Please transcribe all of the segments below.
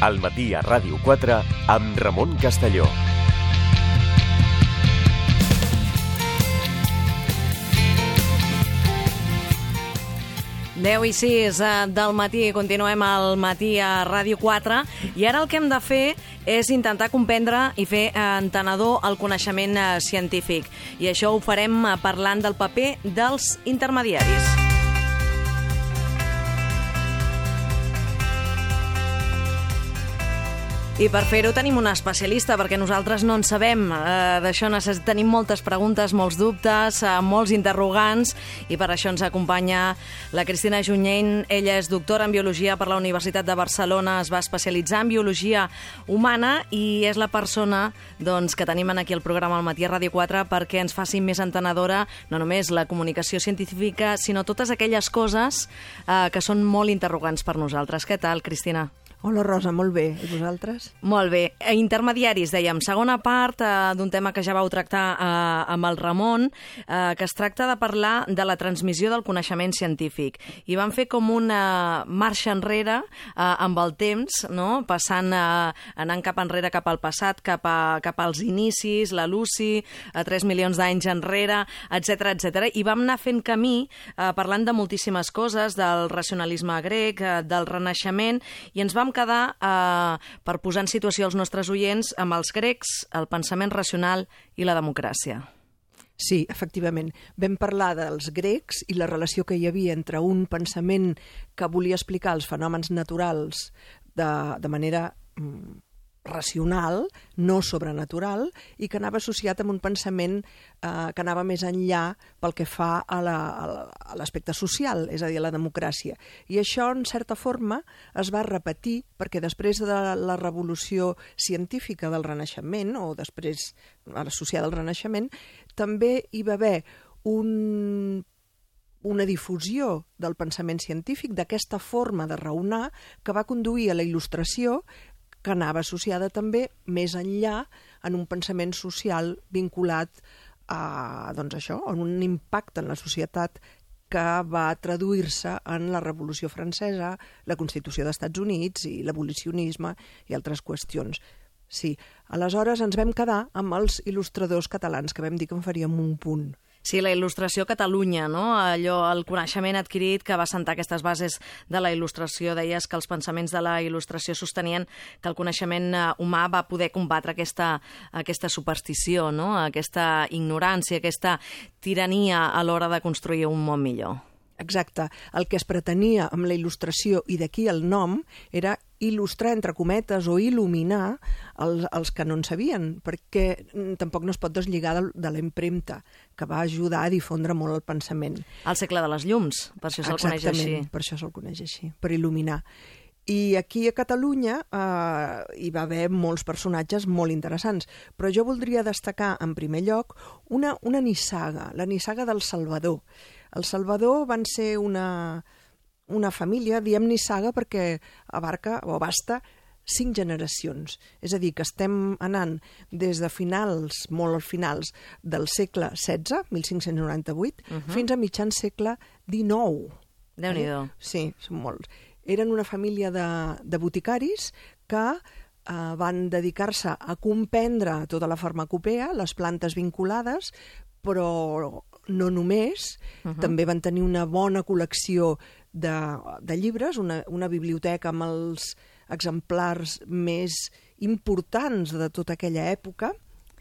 al matí a Ràdio 4 amb Ramon Castelló. Deu i sis eh, del matí, continuem al matí a Ràdio 4 i ara el que hem de fer és intentar comprendre i fer eh, entenedor el coneixement eh, científic i això ho farem parlant del paper dels intermediaris. I per fer-ho tenim una especialista, perquè nosaltres no en sabem. Eh, D'això tenim moltes preguntes, molts dubtes, eh, molts interrogants, i per això ens acompanya la Cristina Junyent. Ella és doctora en Biologia per la Universitat de Barcelona, es va especialitzar en Biologia Humana i és la persona doncs, que tenim aquí al programa al matí a Ràdio 4 perquè ens faci més entenedora no només la comunicació científica, sinó totes aquelles coses eh, que són molt interrogants per nosaltres. Què tal, Cristina? Hola, Rosa, molt bé. I vosaltres? Molt bé. Intermediaris, dèiem. Segona part eh, d'un tema que ja vau tractar eh, amb el Ramon, eh, que es tracta de parlar de la transmissió del coneixement científic. I van fer com una marxa enrere eh, amb el temps, no? passant, eh, anant cap enrere, cap al passat, cap, a, cap als inicis, la Lucy, a 3 milions d'anys enrere, etc etc. I vam anar fent camí eh, parlant de moltíssimes coses, del racionalisme grec, eh, del renaixement, i ens vam quedar, eh, per posar en situació els nostres oients, amb els grecs, el pensament racional i la democràcia. Sí, efectivament. Vam parlar dels grecs i la relació que hi havia entre un pensament que volia explicar els fenòmens naturals de, de manera mm, racional, no sobrenatural, i que anava associat amb un pensament eh, que anava més enllà pel que fa a la- a la- l'aspecte social, és a dir, a la democràcia. I això, en certa forma, es va repetir perquè després de la, la revolució científica del Renaixement, o després associada al Renaixement, també hi va haver un una difusió del pensament científic, d'aquesta forma de raonar, que va conduir a la il·lustració, que anava associada també més enllà en un pensament social vinculat a, doncs això, a un impacte en la societat que va traduir-se en la Revolució Francesa, la Constitució d'Estats Units i l'abolicionisme i altres qüestions. Sí, aleshores ens vam quedar amb els il·lustradors catalans, que vam dir que en faríem un punt. Sí, la il·lustració Catalunya, no? Allò, el coneixement adquirit que va sentar aquestes bases de la il·lustració. Deies que els pensaments de la il·lustració sostenien que el coneixement eh, humà va poder combatre aquesta, aquesta superstició, no? aquesta ignorància, aquesta tirania a l'hora de construir un món millor. Exacte. El que es pretenia amb la il·lustració, i d'aquí el nom, era il·lustrar, entre cometes, o il·luminar els, els que no en sabien, perquè mm, tampoc no es pot deslligar de, de la impremta, que va ajudar a difondre molt el pensament. El segle de les llums, per això se'l coneix així. per això se'l coneix així, per il·luminar. I aquí a Catalunya eh, hi va haver molts personatges molt interessants, però jo voldria destacar en primer lloc una, una nissaga, la nissaga del Salvador. El Salvador van ser una, una família, diem nissaga perquè abarca o abasta cinc generacions. És a dir, que estem anant des de finals, molt als finals, del segle XVI, 1598, uh -huh. fins a mitjan segle XIX. Déu-n'hi-do. Sí, són molts. Eren una família de, de boticaris que eh, van dedicar-se a comprendre tota la farmacopea, les plantes vinculades, però no només, uh -huh. també van tenir una bona col·lecció de, de llibres, una, una biblioteca amb els exemplars més importants de tota aquella època,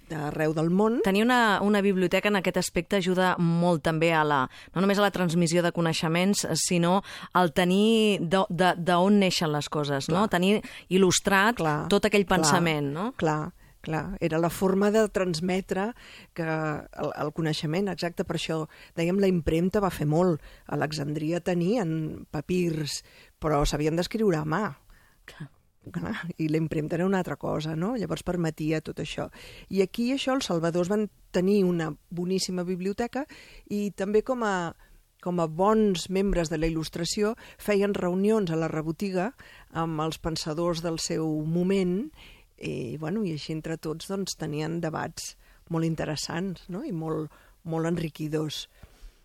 d'arreu del món. Tenir una, una biblioteca en aquest aspecte ajuda molt també a la, no només a la transmissió de coneixements, sinó al tenir d'on neixen les coses, clar. no? Tenir il·lustrat clar, tot aquell pensament, clar, no? Clar, clar, era la forma de transmetre que el, el coneixement, exacte, per això dèiem la impremta va fer molt. A Alexandria tenien papirs, però s'havien d'escriure a mà. Clar. Clar, i la impremta era una altra cosa, no? Llavors permetia tot això. I aquí això, els salvadors van tenir una boníssima biblioteca i també com a, com a bons membres de la il·lustració feien reunions a la rebotiga amb els pensadors del seu moment i, bueno, i així entre tots doncs, tenien debats molt interessants no? i molt, molt enriquidors.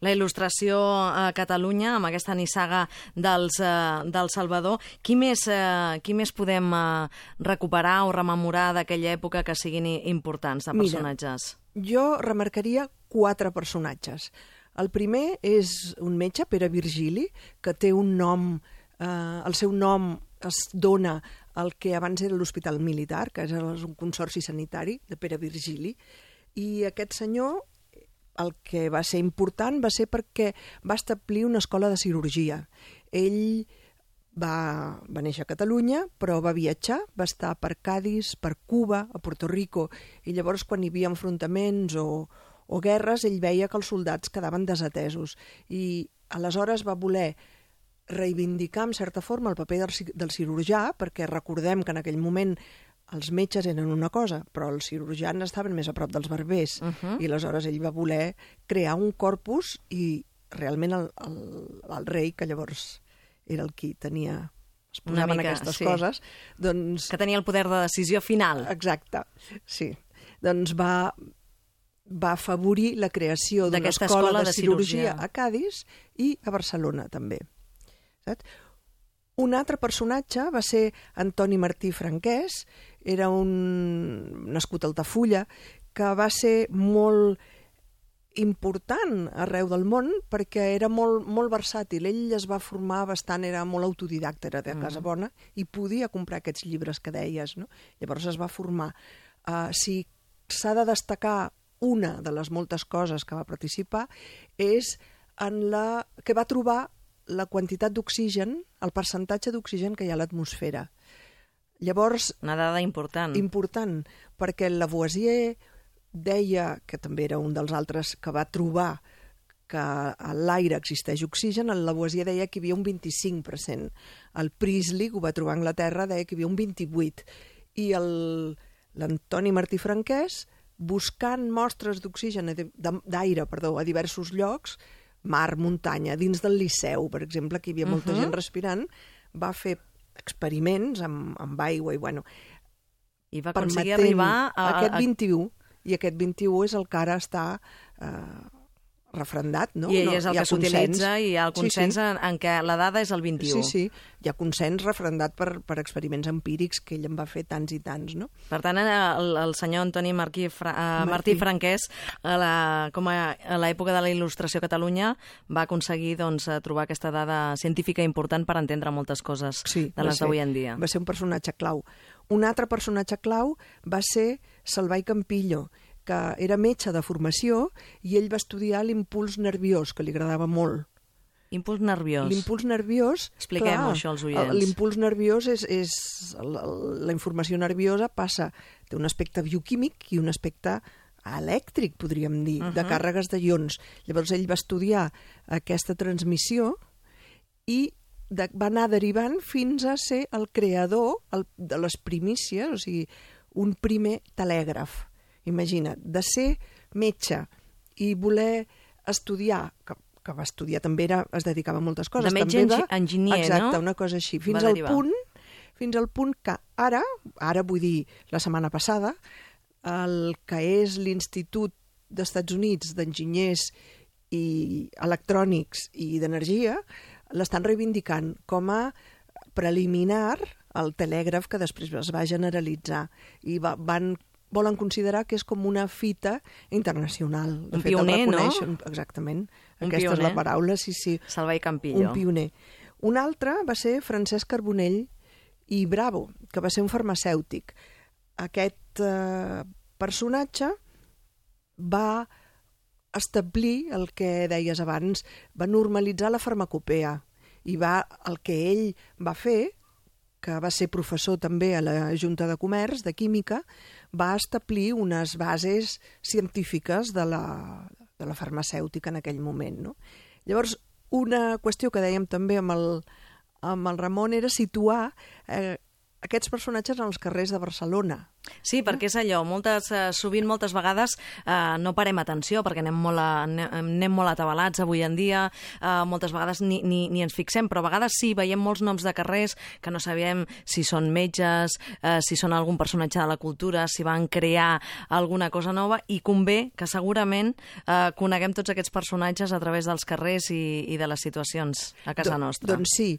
la il·lustració a Catalunya, amb aquesta nissaga dels, eh, del Salvador. Qui més, eh, qui més podem eh, recuperar o rememorar d'aquella època que siguin importants de personatges? Mira, jo remarcaria quatre personatges. El primer és un metge, Pere Virgili, que té un nom, eh, el seu nom es dona al que abans era l'Hospital Militar, que és un consorci sanitari de Pere Virgili, i aquest senyor el que va ser important va ser perquè va establir una escola de cirurgia. Ell va, va néixer a Catalunya, però va viatjar, va estar per Cádiz, per Cuba, a Puerto Rico, i llavors quan hi havia enfrontaments o, o guerres, ell veia que els soldats quedaven desatesos. I aleshores va voler reivindicar, en certa forma, el paper del, del cirurgià, perquè recordem que en aquell moment els metges eren una cosa, però els cirurgians estaven més a prop dels barbers, uh -huh. i aleshores ell va voler crear un corpus i realment el, el, el rei, que llavors era el qui tenia es posaven mica, aquestes sí. coses, doncs... Que tenia el poder de decisió final. Exacte, sí. Doncs va, va afavorir la creació d'una escola de, de cirurgia, cirurgia a Cádiz i a Barcelona, també. Saps? Un altre personatge va ser Antoni Martí Franquès, era un nascut a Altafulla, que va ser molt important arreu del món perquè era molt, molt versàtil. Ell es va formar bastant, era molt autodidacta, era de casa bona, i podia comprar aquests llibres que deies. No? Llavors es va formar. Uh, si s'ha de destacar una de les moltes coses que va participar és en la que va trobar la quantitat d'oxigen, el percentatge d'oxigen que hi ha a l'atmosfera. Llavors... Una dada important. Important, perquè Lavoisier deia, que també era un dels altres que va trobar que a l'aire existeix oxigen, el Lavoisier deia que hi havia un 25%. El Priestley, que ho va trobar a Anglaterra, deia que hi havia un 28%. I l'Antoni Martí Franquès, buscant mostres d'oxigen, d'aire, perdó, a diversos llocs, mar, muntanya, dins del Liceu, per exemple, que hi havia molta uh -huh. gent respirant, va fer experiments amb, amb aigua i, bueno, i va aconseguir arribar a... Aquest 21, i aquest 21 és el que ara està eh, refrendat, no? I, no, és el que s'utilitza i hi ha el consens sí, sí. En, en què la dada és el 21. Sí, sí, hi ha consens refrendat per, per experiments empírics que ell en va fer tants i tants, no? Per tant, el, el senyor Antoni Martí, Fra, uh, Martí. Martí Franquès, a la, com a, a l'època de la il·lustració a Catalunya, va aconseguir doncs, trobar aquesta dada científica important per entendre moltes coses sí, de les d'avui en dia. Va ser un personatge clau. Un altre personatge clau va ser Salvai Campillo, que era metge de formació i ell va estudiar l'impuls nerviós, que li agradava molt. Impuls nerviós. L'impuls nerviós... Expliquem això als oients. L'impuls nerviós és, és... La, la informació nerviosa passa... Té un aspecte bioquímic i un aspecte elèctric, podríem dir, uh -huh. de càrregues de ions. Llavors ell va estudiar aquesta transmissió i de, va anar derivant fins a ser el creador el, de les primícies, o sigui, un primer telègraf Imagina't, de ser metge i voler estudiar, que, que va estudiar també era, es dedicava a moltes coses. De metge també va, enginyer, exacte, no? Exacte, una cosa així. Fins al punt fins al punt que ara, ara vull dir la setmana passada, el que és l'Institut d'Estats Units d'Enginyers i Electrònics i d'Energia l'estan reivindicant com a preliminar al telègraf que després es va generalitzar i va, van volen considerar que és com una fita internacional. De un fet, pioner, no? Exactament. Un Aquesta pioner. és la paraula, sí, sí. Salva i Campillo. Un pioner. Un altre va ser Francesc Carbonell i Bravo, que va ser un farmacèutic. Aquest eh, personatge va establir el que deies abans, va normalitzar la farmacopea i va, el que ell va fer que va ser professor també a la Junta de Comerç de Química, va establir unes bases científiques de la, de la farmacèutica en aquell moment. No? Llavors, una qüestió que dèiem també amb el, amb el Ramon era situar eh, aquests personatges en els carrers de Barcelona. Sí, perquè és allò, moltes, eh, sovint moltes vegades eh, no parem atenció perquè anem molt, a, anem, molt atabalats avui en dia, eh, moltes vegades ni, ni, ni ens fixem, però a vegades sí, veiem molts noms de carrers que no sabem si són metges, eh, si són algun personatge de la cultura, si van crear alguna cosa nova, i convé que segurament eh, coneguem tots aquests personatges a través dels carrers i, i de les situacions a casa Do, nostra. Doncs sí,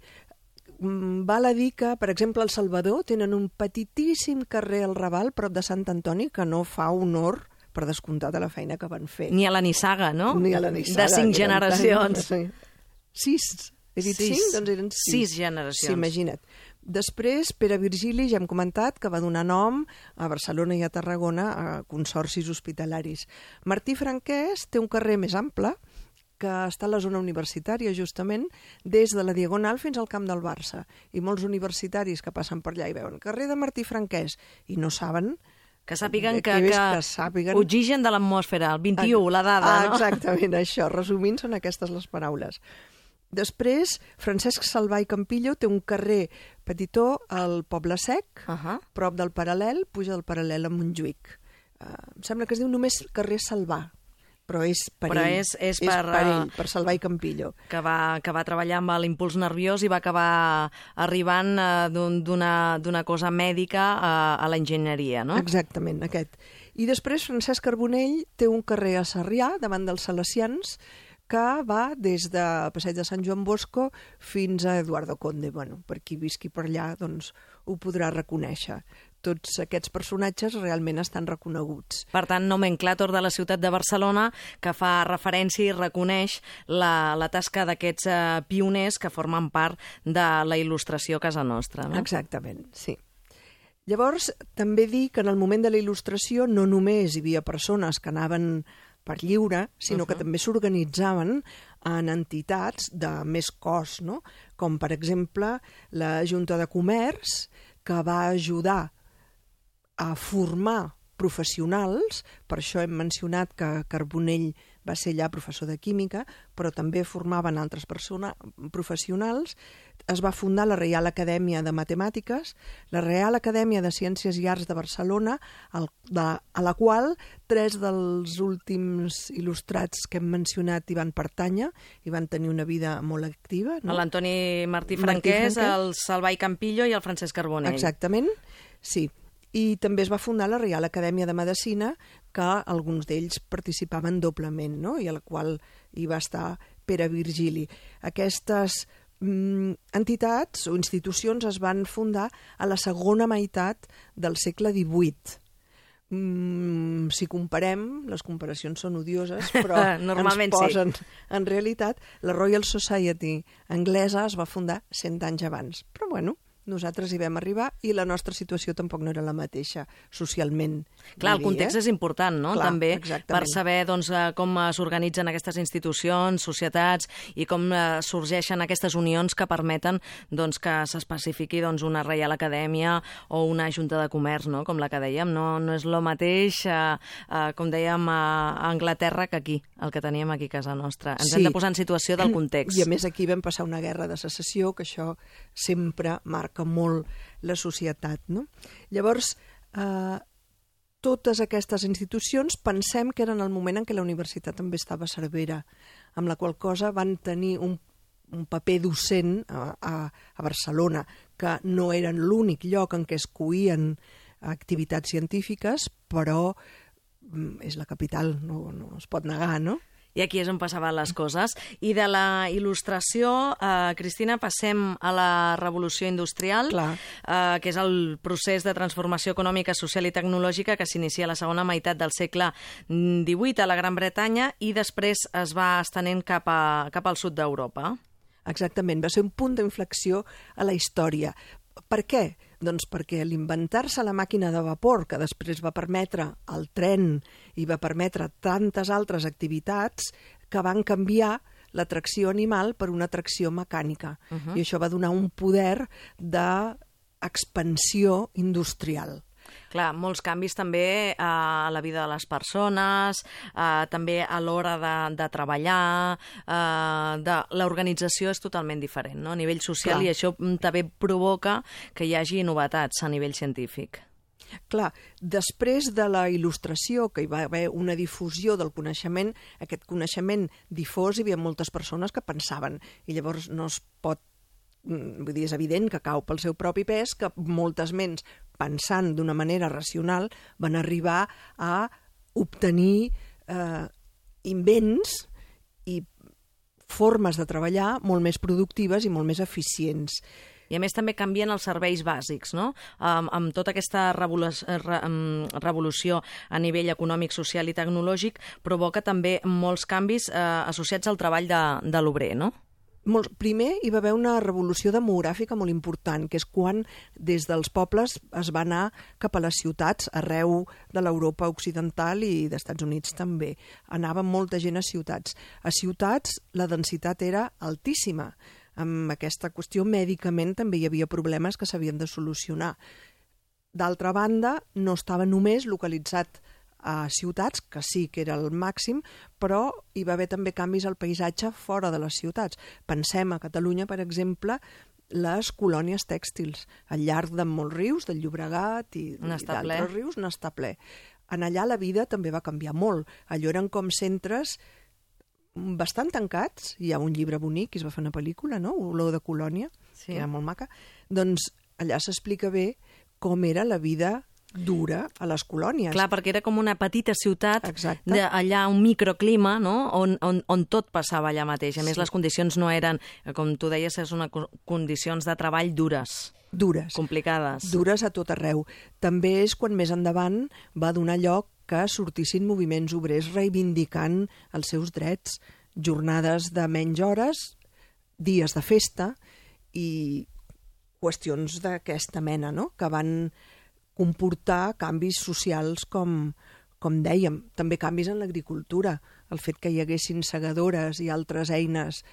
val a dir que, per exemple, al Salvador tenen un petitíssim carrer al Raval, prop de Sant Antoni, que no fa honor per descomptat a la feina que van fer. Ni a la Nissaga, no? Ni a la Nissaga. De cinc generacions. Tan... Sis. He dit Sis. cinc? Doncs eren sis. Sis generacions. Sí, imagina't. Després, Pere Virgili, ja hem comentat, que va donar nom a Barcelona i a Tarragona a consorcis hospitalaris. Martí Franquès té un carrer més ample, que està a la zona universitària, justament, des de la Diagonal fins al camp del Barça. I molts universitaris que passen per allà i veuen carrer de Martí Franquès i no saben Que sàpiguen que, que, que sàpiguen... oxigen de l'atmosfera, el 21, la dada, ah, no? Exactament, això. Resumint, són aquestes les paraules. Després, Francesc Salvà i Campillo té un carrer petitó al Poble Sec, Uh -huh. prop del Paral·lel, puja del Paral·lel a Montjuïc. Uh, em sembla que es diu només carrer Salvà, però és per Però ell. és- és és per, per eh, ell, per Salvà i Campillo. que va, que va treballar amb l'impuls nerviós i va acabar arribant eh, d'un- d'una d'una cosa mèdica a, a l'enginyeria, no? Exactament, aquest. I després Francesc Carbonell té un carrer a Sarrià, davant dels Salesians, que va des de Passeig de Sant Joan Bosco fins a Eduardo Conde. Bueno, per qui visqui per allà, doncs ho podrà reconèixer. Tots aquests personatges realment estan reconeguts. Per tant, nomenclàtor de la ciutat de Barcelona que fa referència i reconeix la, la tasca d'aquests eh, pioners que formen part de la il·lustració a casa nostra. No? Exactament, sí. Llavors, també dir que en el moment de la il·lustració no només hi havia persones que anaven per lliure, sinó uh -huh. que també s'organitzaven en entitats de més cost, no? com per exemple la Junta de Comerç, que va ajudar a formar professionals, per això hem mencionat que Carbonell va ser allà professor de química, però també formaven altres persona, professionals. Es va fundar la Reial Acadèmia de Matemàtiques, la Reial Acadèmia de Ciències i Arts de Barcelona, al, de, a la qual tres dels últims il·lustrats que hem mencionat hi van pertànyer i van tenir una vida molt activa. No? L'Antoni Martí Martí Franquès. el Salvai Campillo i el Francesc Carbonell. Exactament, sí. I també es va fundar la Reial Acadèmia de Medicina, que alguns d'ells participaven doblement, no? i a la qual hi va estar Pere Virgili. Aquestes mm, entitats o institucions es van fundar a la segona meitat del segle XVIII. Mm, si comparem, les comparacions són odioses, però Normalment ens sí. posen... En realitat, la Royal Society anglesa es va fundar 100 anys abans. Però bueno, nosaltres hi vam arribar i la nostra situació tampoc no era la mateixa socialment. Clar, el context eh? és important, no? Clar, També exactament. per saber doncs, eh, com eh, s'organitzen aquestes institucions, societats i com sorgeixen aquestes unions que permeten doncs, que s'especifiqui doncs, una Reial Acadèmia o una Junta de Comerç, no? com la que dèiem. No, no és el mateix, eh, eh, com dèiem, a Anglaterra que aquí, el que teníem aquí a casa nostra. Ens Sí. hem de posar en situació del context. I a més aquí vam passar una guerra de secessió, que això sempre marca molt la societat. No? Llavors, eh, totes aquestes institucions pensem que eren el moment en què la universitat també estava Cervera, amb la qual cosa van tenir un, un paper docent a, a, a Barcelona, que no eren l'únic lloc en què es coïen activitats científiques, però mm, és la capital, no, no es pot negar, no? I aquí és on passaven les coses. I de la il·lustració, eh, Cristina, passem a la revolució industrial, Clar. eh, que és el procés de transformació econòmica, social i tecnològica que s'inicia a la segona meitat del segle XVIII a la Gran Bretanya i després es va estenent cap, a, cap al sud d'Europa. Exactament, va ser un punt d'inflexió a la història. Per què? Doncs perquè l'inventar-se la màquina de vapor, que després va permetre el tren i va permetre tantes altres activitats, que van canviar la tracció animal per una tracció mecànica. Uh -huh. I això va donar un poder d'expansió industrial. Clar, molts canvis també eh, a la vida de les persones, eh, també a l'hora de, de treballar, eh, de l'organització és totalment diferent, no? A nivell social, Clar. i això mm, també provoca que hi hagi novetats a nivell científic. Clar, després de la il·lustració, que hi va haver una difusió del coneixement, aquest coneixement difós, hi havia moltes persones que pensaven, i llavors no es pot mm, vull dir, és evident que cau pel seu propi pes, que moltes ments, pensant d'una manera racional, van arribar a obtenir eh, invents i formes de treballar molt més productives i molt més eficients. I a més també canvien els serveis bàsics, no? Amb, amb tota aquesta revolu re revolució a nivell econòmic, social i tecnològic provoca també molts canvis eh, associats al treball de, de l'obrer, no? Molt, primer hi va haver una revolució demogràfica molt important, que és quan des dels pobles es va anar cap a les ciutats, arreu de l'Europa occidental i d'Estats Units també. Anava molta gent a ciutats. A ciutats la densitat era altíssima. Amb aquesta qüestió mèdicament també hi havia problemes que s'havien de solucionar. D'altra banda, no estava només localitzat a ciutats, que sí que era el màxim, però hi va haver també canvis al paisatge fora de les ciutats. Pensem a Catalunya, per exemple, les colònies tèxtils, al llarg de molts rius, del Llobregat i, i d'altres rius, n'està ple. En allà la vida també va canviar molt. Allò eren com centres bastant tancats. Hi ha un llibre bonic, i es va fer una pel·lícula, no? Olor de colònia, Sí. que era molt maca. Doncs allà s'explica bé com era la vida dura a les colònies. Clar, perquè era com una petita ciutat, Exacte. de, allà un microclima, no? on, on, on tot passava allà mateix. A més, Sí. les condicions no eren, com tu deies, és una co- condicions de treball dures, Dures. complicades. dures a tot arreu. També és quan més endavant va donar lloc que sortissin moviments obrers reivindicant els seus drets, jornades de menys hores, dies de festa i qüestions d'aquesta mena, no? que van comportar canvis socials com, com dèiem, també canvis en l'agricultura, el fet que hi haguessin segadores i altres eines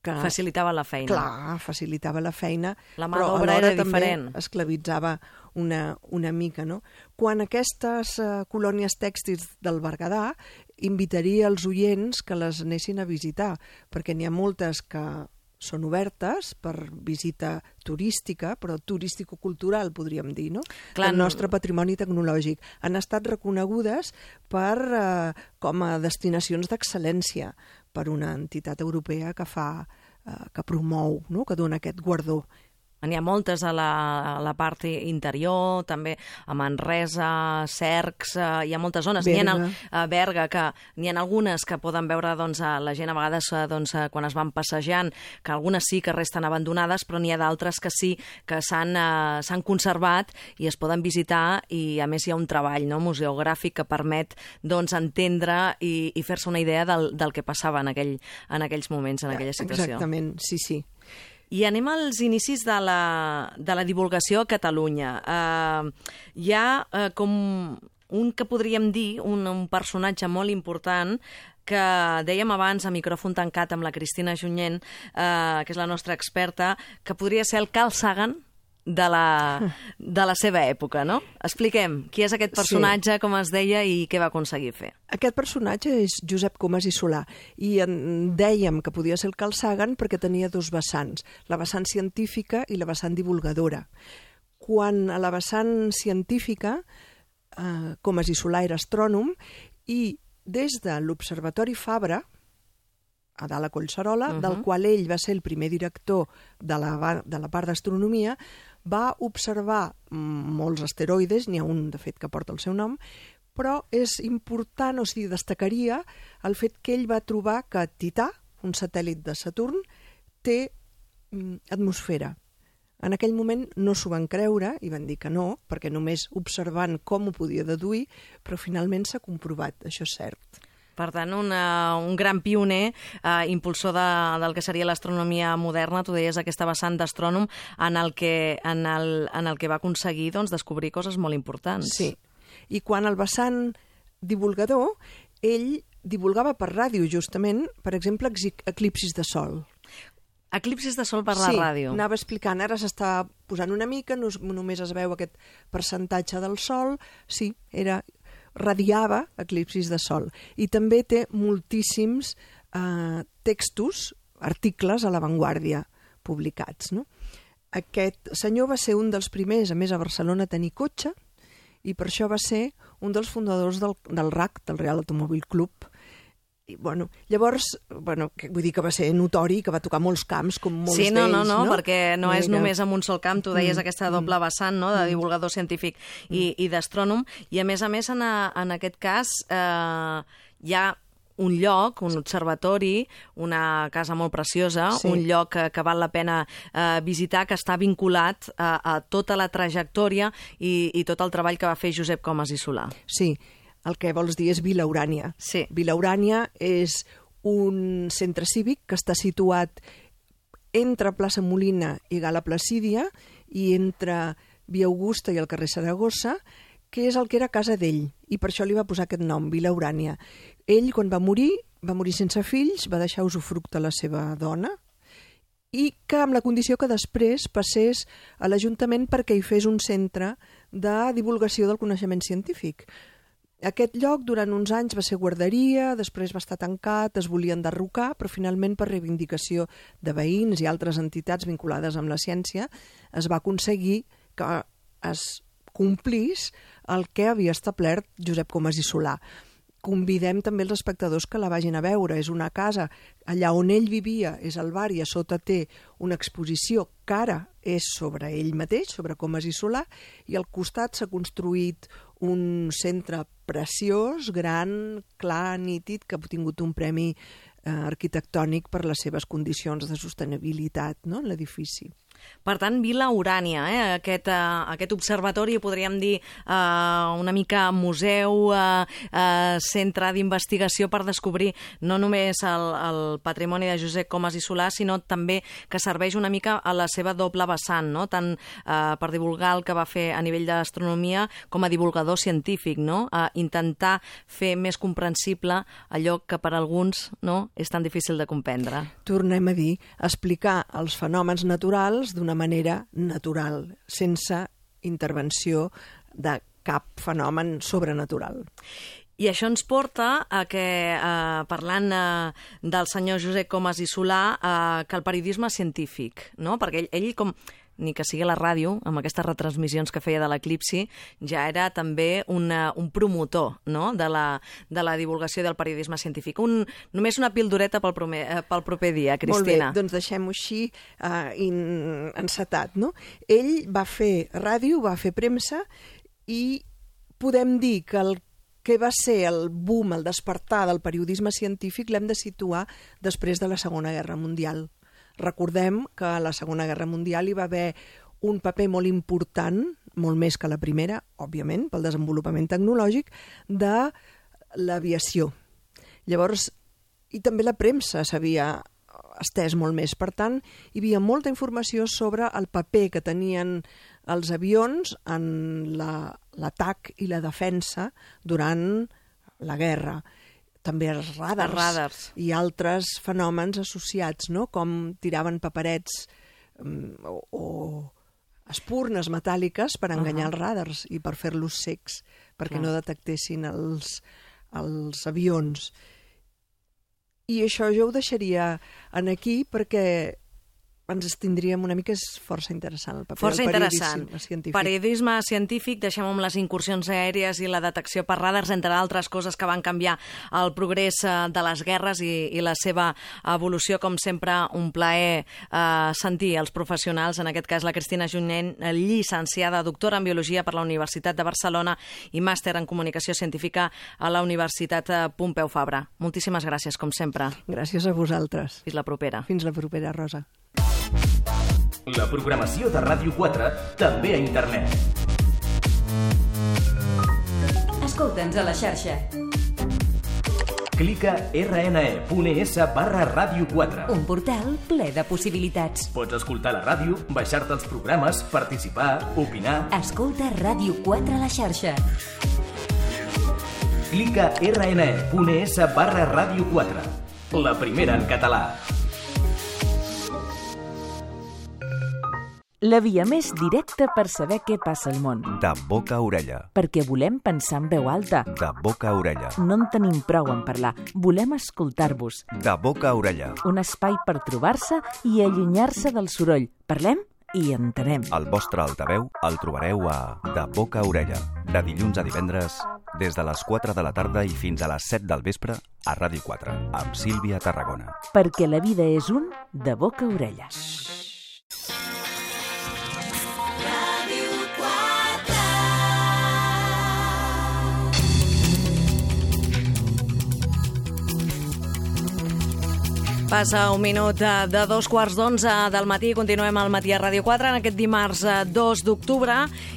que Facilitava la feina. Clar, facilitava la feina, La mà però alhora era també diferent. esclavitzava una, una mica. No? Quan aquestes uh, colònies tèxtils del Berguedà invitaria els oients que les anessin a visitar, perquè n'hi ha moltes que són obertes per visita turística, però turístico-cultural, podríem dir, no? Clar, el no- nostre patrimoni tecnològic. Han estat reconegudes per, eh, com a destinacions d'excel·lència per una entitat europea que fa eh, que promou, no? que dona aquest guardó. N'hi ha moltes a la, a la part interior, també a Manresa, Cercs, eh, hi ha moltes zones. N'hi ha, Berga. a Berga, que n'hi ha algunes que poden veure doncs, a la gent a vegades eh, doncs, eh, quan es van passejant, que algunes sí que resten abandonades, però n'hi ha d'altres que sí que s'han eh, conservat i es poden visitar i a més hi ha un treball no, museogràfic que permet doncs, entendre i, i fer-se una idea del, del que passava en, aquell, en aquells moments, en aquella situació. Exactament, sí, sí. I anem als inicis de la, de la divulgació a Catalunya. Uh, hi ha uh, com un que podríem dir, un, un personatge molt important que dèiem abans a micròfon tancat amb la Cristina Junyent, uh, que és la nostra experta, que podria ser el Carl Sagan de la, de la seva època, no? Expliquem, qui és aquest personatge, com es deia, i què va aconseguir fer. Aquest personatge és Josep Comas i Solà i en dèiem que podia ser el Carl Sagan perquè tenia dos vessants, la vessant científica i la vessant divulgadora. Quan a la vessant científica, eh, Comas i Solà era astrònom i des de l'Observatori Fabra, a Collserola, uh -huh. del qual ell va ser el primer director de la, de la part d'astronomia, va observar molts asteroides, n'hi ha un, de fet, que porta el seu nom, però és important, o sigui, destacaria el fet que ell va trobar que Tità, un satèl·lit de Saturn, té atmosfera. En aquell moment no s'ho van creure i van dir que no, perquè només observant com ho podia deduir, però finalment s'ha comprovat, això és cert. Per tant, una, un gran pioner, eh, impulsor de, del que seria l'astronomia moderna, tu deies aquesta vessant d'astrònom, en, el que, en, el, en el que va aconseguir doncs, descobrir coses molt importants. Sí. I quan el vessant divulgador, ell divulgava per ràdio, justament, per exemple, eclipsis de sol. Eclipsis de sol per la sí, ràdio. anava explicant. Ara s'està posant una mica, no, només es veu aquest percentatge del sol. Sí, era radiava eclipsis de sol. I també té moltíssims eh, textos, articles a l'avantguàrdia publicats. No? Aquest senyor va ser un dels primers, a més, a Barcelona a tenir cotxe, i per això va ser un dels fundadors del, del RAC, del Real Automòbil Club. I, bueno, llavors, bueno, que, vull dir que va ser notori, que va tocar molts camps, com molts Sí, no, no, d'ells, no, perquè no és només amb un sol camp, tu deies Mm, aquesta doble vessant no, de divulgador científic i, i d'astrònom, i a més a més en, a, en aquest cas eh, hi ha un lloc, un observatori, una casa molt preciosa, Sí. un lloc que, que val la pena eh, visitar, que està vinculat a, a tota la trajectòria i, i tot el treball que va fer Josep Comas i Solà. Sí, el que vols dir és Vila Urània. Sí. Vila Urània és un centre cívic que està situat entre plaça Molina i Gala Placídia i entre Via Augusta i el carrer Saragossa, que és el que era casa d'ell, i per això li va posar aquest nom, Vila Urània. Ell, quan va morir, va morir sense fills, va deixar usufructe a la seva dona, i que amb la condició que després passés a l'Ajuntament perquè hi fes un centre de divulgació del coneixement científic. Aquest lloc durant uns anys va ser guarderia, després va estar tancat, es volia enderrocar, però finalment per reivindicació de veïns i altres entitats vinculades amb la ciència es va aconseguir que es complís el que havia establert Josep Comas i Solà. Convidem també els espectadors que la vagin a veure. És una casa allà on ell vivia, és el bar, i a sota té una exposició que ara és sobre ell mateix, sobre Comas i Solà, i al costat s'ha construït un centre preciós, gran, clar, nítid, que ha obtingut un premi eh, arquitectònic per les seves condicions de sostenibilitat no, en l'edifici. Per tant, Vila Urània, eh? aquest, uh, aquest observatori, podríem dir uh, una mica museu, uh, uh, centre d'investigació per descobrir no només el, el patrimoni de Josep Comas i Solà, sinó també que serveix una mica a la seva doble vessant, no? tant uh, per divulgar el que va fer a nivell d'astronomia com a divulgador científic, no? Uh, intentar fer més comprensible allò que per alguns no? és tan difícil de comprendre. Tornem a dir, explicar els fenòmens naturals d'una manera natural, sense intervenció de cap fenomen sobrenatural. I això ens porta a que, eh, parlant eh, del senyor Josep Comas i Solà, eh, que el periodisme científic, no? perquè ell, ell com ni que sigui la ràdio, amb aquestes retransmissions que feia de l'eclipsi, ja era també una, un promotor no? de, la, de la divulgació del periodisme científic. Un, només una pildoreta pel, promer, eh, pel proper dia, Cristina. Molt bé, doncs deixem-ho així uh, in, encetat, no? Ell va fer ràdio, va fer premsa i podem dir que el que va ser el boom, el despertar del periodisme científic l'hem de situar després de la Segona Guerra Mundial. Recordem que a la Segona Guerra Mundial hi va haver un paper molt important, molt més que la primera, òbviament, pel desenvolupament tecnològic, de l'aviació. Llavors, i també la premsa s'havia estès molt més. Per tant, hi havia molta informació sobre el paper que tenien els avions en l'atac la, i la defensa durant la guerra també els radars, radars. i altres fenòmens associats, no? com tiraven paperets um, o, o espurnes metàl·liques per enganyar uh -huh. els radars i per fer-los secs, perquè Clar. no detectessin els, els avions. I això jo ho deixaria en aquí perquè ens estindríem una mica, és força interessant el paper Força del interessant. periodisme científic. Periodisme científic, deixem amb les incursions aèries i la detecció per radars, entre altres coses que van canviar el progrés eh, de les guerres i, i la seva evolució. Com sempre, un plaer eh, sentir els professionals, en aquest cas la Cristina Junyent, llicenciada, doctora en Biologia per la Universitat de Barcelona i màster en Comunicació Científica a la Universitat eh, Pompeu Fabra. Moltíssimes gràcies, com sempre. Gràcies a vosaltres. Fins la propera. Fins la propera, Rosa. La programació de Ràdio 4 també a internet. Escolta'ns a la xarxa. Clica rne.es barra Ràdio 4. Un portal ple de possibilitats. Pots escoltar la ràdio, baixar-te els programes, participar, opinar. Escolta Ràdio 4 a la xarxa. Clica rne.es barra Ràdio 4. La primera en català. La via més directa per saber què passa al món. De boca a orella. Perquè volem pensar en veu alta. De boca a orella. No en tenim prou en parlar, volem escoltar-vos. De boca a orella. Un espai per trobar-se i allunyar-se del soroll. Parlem i entenem. El vostre altaveu el trobareu a De boca a orella. De dilluns a divendres, des de les 4 de la tarda i fins a les 7 del vespre, a Ràdio 4, amb Sílvia Tarragona. Perquè la vida és un de boca a orella. Passa un minut de, de dos quarts d'onze del matí. Continuem al matí a Ràdio 4 en aquest dimarts eh, 2 d'octubre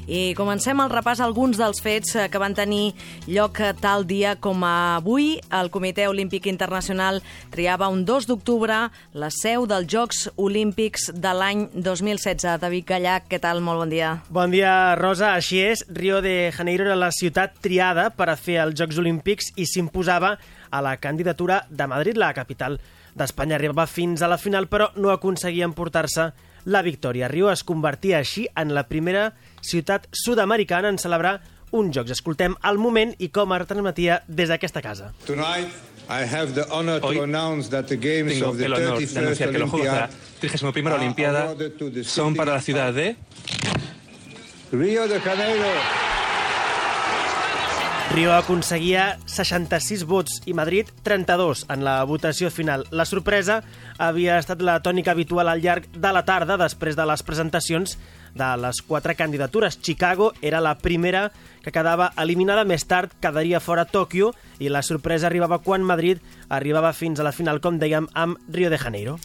i comencem el repàs a alguns dels fets eh, que van tenir lloc eh, tal dia com avui. El Comitè Olímpic Internacional triava un 2 d'octubre la seu dels Jocs Olímpics de l'any 2016. David Gallac, què tal? Molt bon dia. Bon dia, Rosa. Així és, Rio de Janeiro era la ciutat triada per a fer els Jocs Olímpics i s'imposava a la candidatura de Madrid, la capital d'Espanya. Arribava fins a la final, però no aconseguia emportar-se la victòria. Rio es convertia així en la primera ciutat sud-americana en celebrar uns Jocs. Escoltem el moment i com es transmetia des d'aquesta casa. Tonight, I have the honor to Hoy announce that the games Tengo of the el honor de 31st anunciar que los Juegos de la Olympiad 31 Olimpiada to son city para la ciudad de Rio de Janeiro. Rio aconseguia 66 vots i Madrid 32 en la votació final. La sorpresa havia estat la tònica habitual al llarg de la tarda després de les presentacions de les quatre candidatures. Chicago era la primera que quedava eliminada. Més tard quedaria fora Tòquio i la sorpresa arribava quan Madrid arribava fins a la final, com dèiem, amb Rio de Janeiro.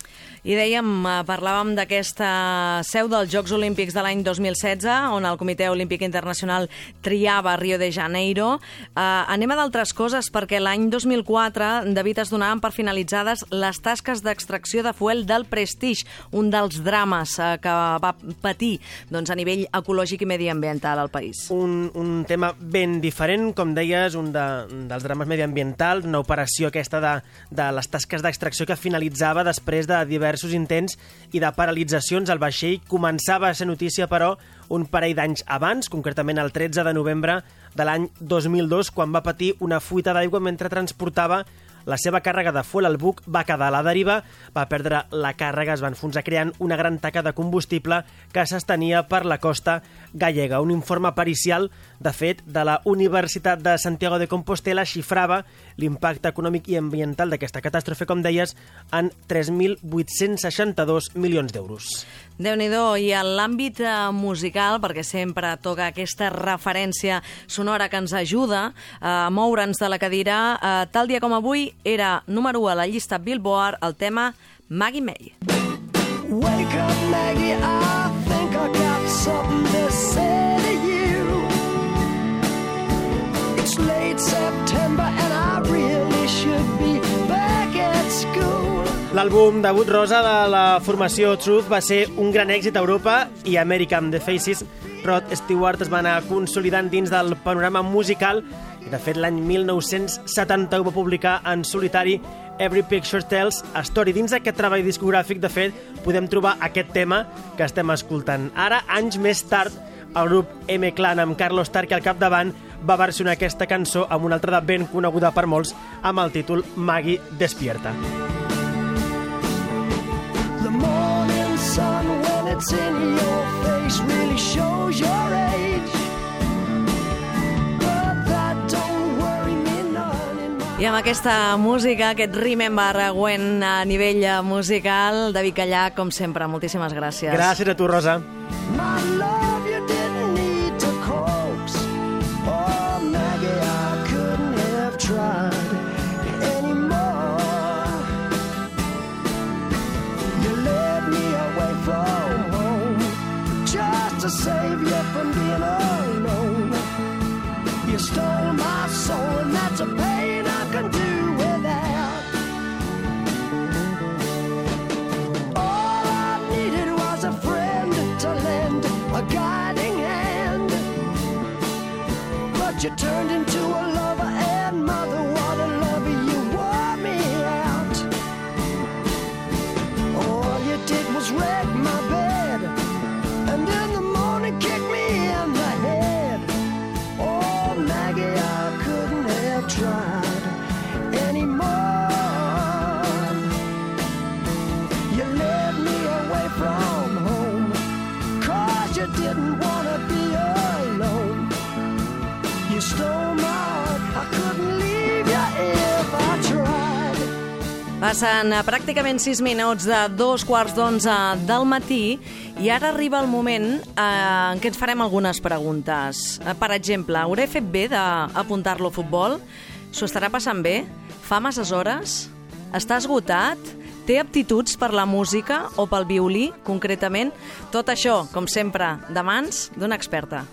I dèiem, eh, parlàvem d'aquesta seu dels Jocs Olímpics de l'any 2016, on el Comitè Olímpic Internacional triava Rio de Janeiro. Eh, anem a d'altres coses, perquè l'any 2004, David, es donaven per finalitzades les tasques d'extracció de fuel del Prestige, un dels drames eh, que va patir doncs, a nivell ecològic i mediambiental al país. un, un tema ben diferent, com deies, un, de, dels drames mediambientals, una operació aquesta de, de les tasques d'extracció que finalitzava després de diversos intents i de paralitzacions. El vaixell començava a ser notícia, però, un parell d'anys abans, concretament el 13 de novembre de l'any 2002, quan va patir una fuita d'aigua mentre transportava la seva càrrega de fuel al buc va quedar a la deriva, va perdre la càrrega, es va enfonsar creant una gran taca de combustible que s'estenia per la costa gallega. Un informe pericial, de fet, de la Universitat de Santiago de Compostela xifrava l'impacte econòmic i ambiental d'aquesta catàstrofe, com deies, en 3.862 milions d'euros. Déu nhi i en l'àmbit eh, musical, perquè sempre toca aquesta referència sonora que ens ajuda a moure'ns de la cadira, eh, tal dia com avui era número 1 a la llista Billboard el tema Maggie May. Wake up, Maggie, I think I got something to say to you. It's late September and I really should be. L'àlbum debut rosa de la formació Truth va ser un gran èxit a Europa i a Amèrica amb The Faces. Rod Stewart es va anar consolidant dins del panorama musical i de fet l'any 1971 va publicar en solitari Every Picture Tells a Story. Dins d'aquest treball discogràfic, de fet, podem trobar aquest tema que estem escoltant. Ara, anys més tard, el grup M-Clan amb Carlos Tarque al capdavant va versionar aquesta cançó amb una altra de ben coneguda per molts amb el títol Maggie Despierta. The morning sun, when it's in your face, really shows your age. But that don't worry me none in my I amb aquesta música, aquest Remember When a nivell musical, David Callà, com sempre, moltíssimes gràcies. Gràcies a tu, Rosa. My love, Passen eh, pràcticament 6 minuts de dos quarts d'onze del matí i ara arriba el moment eh, en què ens farem algunes preguntes. Eh, per exemple, hauré fet bé d'apuntar-lo a futbol? S'ho estarà passant bé? Fa masses hores? Està esgotat? Té aptituds per la música o pel violí, concretament? Tot això, com sempre, de mans d'una experta.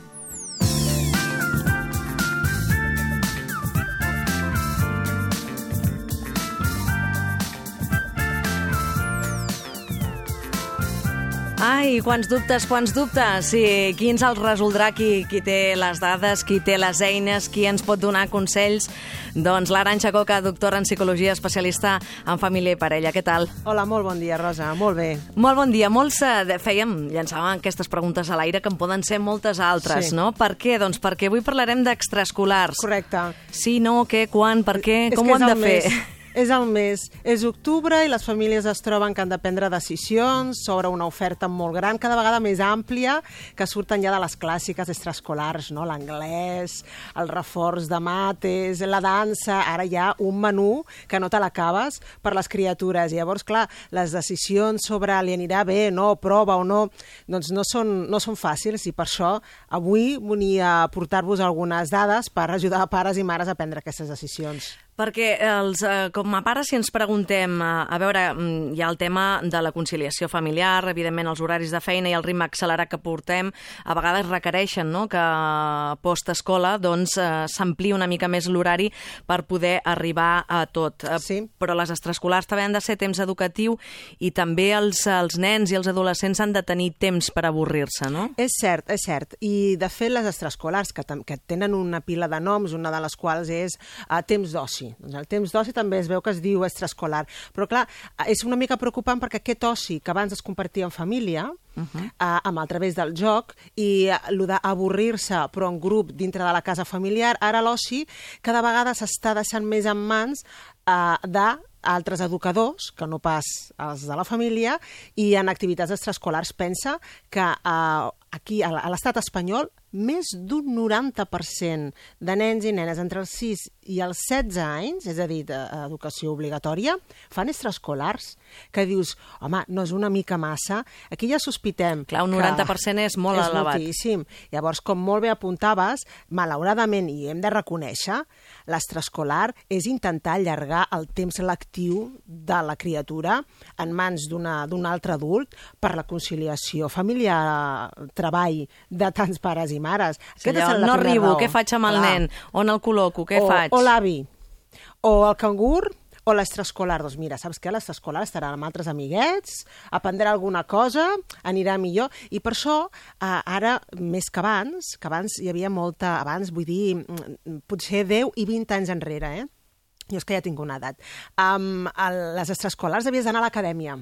Ai, quants dubtes, quants dubtes. Sí, qui ens els resoldrà, qui, qui té les dades, qui té les eines, qui ens pot donar consells? Doncs l'Aranxa Coca, doctora en psicologia, especialista en família i parella. Què tal? Hola, molt bon dia, Rosa. Molt bé. Molt bon dia. Molts eh, fèiem, llançàvem aquestes preguntes a l'aire, que en poden ser moltes altres, Sí. no? Per què? Doncs perquè avui parlarem d'extraescolars. Correcte. Sí, no, què, quan, per què, com ho hem de fer? Mes, és el mes. És octubre i les famílies es troben que han de prendre decisions sobre una oferta molt gran, cada vegada més àmplia, que surten ja de les clàssiques extraescolars, no? l'anglès, el reforç de mates, la dansa, ara hi ha un menú que no te l'acabes per les criatures. I llavors, clar, les decisions sobre li anirà bé, no, prova o no, doncs no són, no són fàcils i per això avui volia portar-vos algunes dades per ajudar a pares i mares a prendre aquestes decisions. Perquè els, eh, com a pares, si ens preguntem, eh, a veure, mm, hi ha el tema de la conciliació familiar, evidentment els horaris de feina i el ritme accelerat que portem, a vegades requereixen no? que post-escola doncs, eh, una mica més l'horari per poder arribar a tot. Eh, Sí. Però les extraescolars també han de ser temps educatiu i també els, els nens i els adolescents han de tenir temps per avorrir-se, no? És cert, és cert. I, de fet, les extraescolars, que, que tenen una pila de noms, una de les quals és uh, temps d'oci. Doncs el temps d'oci també es veu que es diu extraescolar. Però, clar, eh, és una mica preocupant perquè aquest oci que abans es compartia en família, uh -huh. uh, amb a través del joc, i el d'avorrir-se, però en grup, dintre de la casa familiar, ara l'oci cada vegada s'està deixant més en mans uh, de altres educadors, que no pas els de la família, i en activitats extraescolars pensa que eh, aquí, a l'estat espanyol, més d'un 90% de nens i nenes entre els 6 i els 16 anys, és a dir, d'educació obligatòria, fan extraescolars, que dius, home, no és una mica massa? Aquí ja sospitem... Clar, un que 90% és molt és elevat. moltíssim. Llavors, com molt bé apuntaves, malauradament, i hem de reconèixer, l'extraescolar és intentar allargar el temps lectiu de la criatura en mans d'un altre adult per la conciliació familiar-treball de tants pares i mares. Sí, Aquesta allò, és la no arribo, raó. què faig amb el Clar. nen? On el col·loco, què o, faig? O l'avi, o el cangur, o l'extraescolar. Doncs mira, saps què? L'extraescolar estarà amb altres amiguets, aprendrà alguna cosa, anirà millor. I per això, eh, ara, més que abans, que abans hi havia molta... Abans, vull dir, mm, potser 10 i 20 anys enrere, eh? Jo és que ja tinc una edat. Um, el, les extraescolars havies d'anar a l'acadèmia.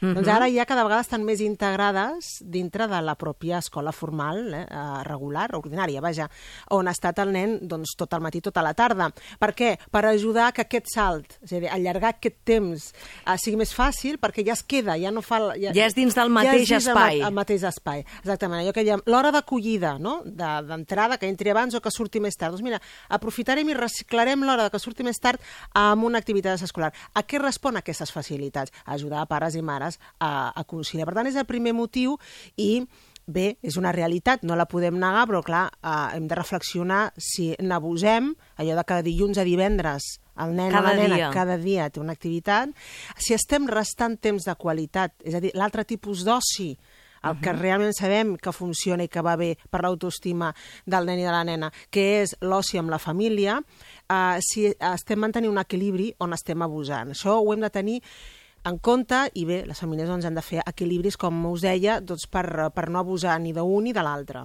Mhm. Doncs ara ja cada vegada estan més integrades dintre de la pròpia escola formal, eh, eh, regular, ordinària, vaja, on ha estat el nen doncs, tot el matí, tota la tarda. Per què? Per ajudar que aquest salt, és a dir, allargar aquest temps, eh, sigui més fàcil, perquè ja es queda, ja no fa... la- Ja és dins del mateix ja dins espai. El mateix espai, exactament. Allò que diem, l'hora d'acollida, no?, De- d'entrada, que entri abans o que surti més tard. Doncs mira, aprofitarem i reciclarem l'hora de que surti més tard amb una activitat escolar. A què respon aquestes facilitats? A ajudar a pares i mares a, a conciliar. Per tant, és el primer motiu i Bé, és una realitat, no la podem negar, però clar, eh, hem de reflexionar si n'abusem, allò de cada dilluns a divendres el nen Cada o la nena dia. cada dia té una activitat, si estem restant temps de qualitat, és a dir, l'altre tipus d'oci, el que realment sabem que funciona i que va bé per l'autoestima del nen i de la nena, que és l'oci amb la família, eh, si estem mantenint un equilibri on estem abusant. Això ho hem de tenir en compte i bé, les famílies doncs, han de fer equilibris, com us deia, doncs, per, per no abusar ni d'un ni de l'altre.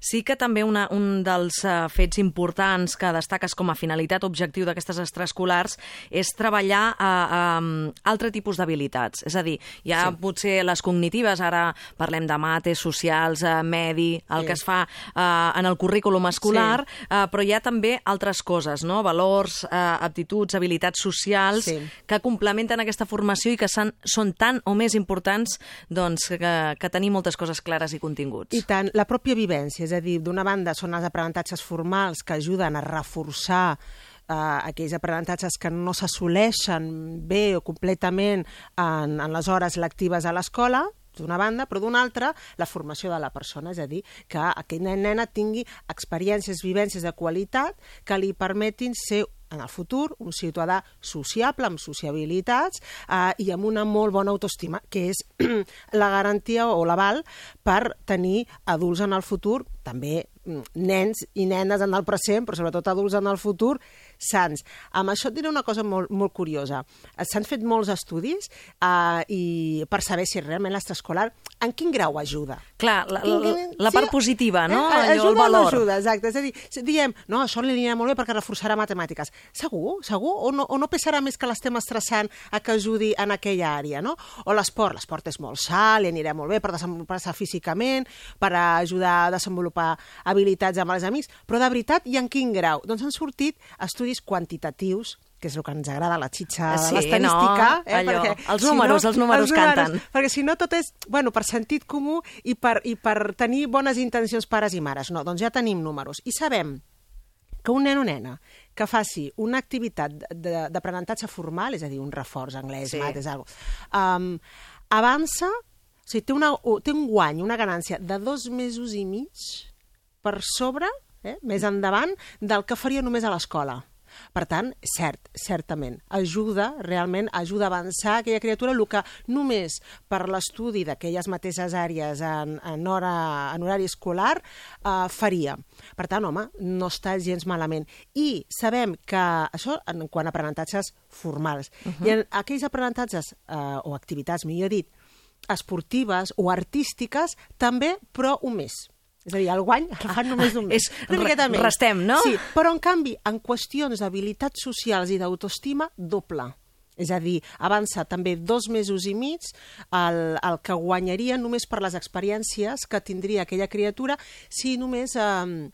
Sí que també una, un dels uh, fets importants que destaques com a finalitat objectiu d'aquestes extraescolars és treballar a, a, a altre tipus d'habilitats. És a dir, hi ha sí. potser les cognitives, ara parlem de mates, socials, uh, medi, el Sí. que es fa uh, en el currículum escolar, sí. uh, però hi ha també altres coses, no? valors, uh, aptituds, habilitats socials, Sí. que complementen aquesta formació i que són, són tan o més importants doncs, que, que tenir moltes coses clares i continguts. I tant, la pròpia vivència, és a dir, d'una banda són els aprenentatges formals que ajuden a reforçar aquells aprenentatges que no s'assoleixen bé o completament en, en les hores lectives a l'escola, d'una banda, però d'una altra, la formació de la persona, és a dir, que aquell nen nena tingui experiències, vivències de qualitat que li permetin ser en el futur un ciutadà sociable, amb sociabilitats eh, i amb una molt bona autoestima, que és la garantia o l'aval per tenir adults en el futur, també mm, nens i nenes en el present, però sobretot adults en el futur, sants. Amb això et diré una cosa molt, molt curiosa. S'han fet molts estudis eh, i per saber si realment l'extraescolar en quin grau ajuda. Clar, la, la, la part positiva, no? Eh, Allò, el ajuda o no valor. ajuda, exacte. És a dir, diem, no, això li anirà molt bé perquè reforçarà matemàtiques. Segur? Segur? O no, o no pesarà més que l'estem estressant a que ajudi en aquella àrea, no? O l'esport. L'esport és molt sa, li anirà molt bé per desenvolupar-se físicament, per ajudar a desenvolupar habilitats amb els amics, però de veritat, i en quin grau? Doncs han sortit estudis quantitatius que és el que ens agrada, la xitxa, Sí, l'estadística. no? Allò, els números, els números canten. Perquè si no tot és, bueno, per sentit comú i per, i per tenir bones intencions pares i mares. No, doncs ja tenim números. I sabem que un nen o nena que faci una activitat de- d'aprenentatge formal, és a dir, un reforç anglès, Sí. mates, cosa, um, avança, o sigui, té, una, té un guany, una ganància de dos mesos i mig per sobre, eh, més endavant, del que faria només a l'escola. Per tant, cert, certament, ajuda, realment ajuda a avançar aquella criatura, el que només per l'estudi d'aquelles mateixes àrees en, en, hora, en horari escolar eh, faria. Per tant, home, no està gens malament. I sabem que això en quant a aprenentatges formals. Uh -huh. I en aquells aprenentatges, eh, o activitats, millor dit, esportives o artístiques, també, però un mes. És a dir, el guany el fan només un mes. És- Una miqueta menys. restem, no? Sí, però en canvi, en qüestions d'habilitats socials i d'autoestima, doble. És a dir, avança també dos mesos i mig el, el que guanyaria només per les experiències que tindria aquella criatura si només eh,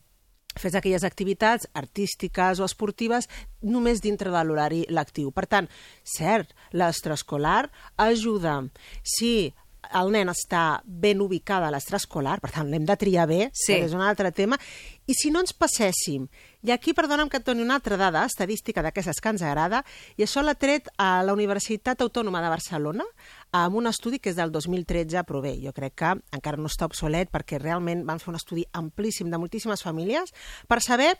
fes aquelles activitats artístiques o esportives només dintre de l'horari lectiu. Per tant, cert, l'extraescolar ajuda. Si el nen està ben ubicada a l'extraescolar, per tant, l'hem de triar bé, Sí. que és un altre tema, i si no ens passéssim, i aquí perdona'm que et doni una altra dada estadística d'aquestes que ens agrada, i això l'ha tret a la Universitat Autònoma de Barcelona amb un estudi que és del 2013, però bé, jo crec que encara no està obsolet perquè realment van fer un estudi amplíssim de moltíssimes famílies per saber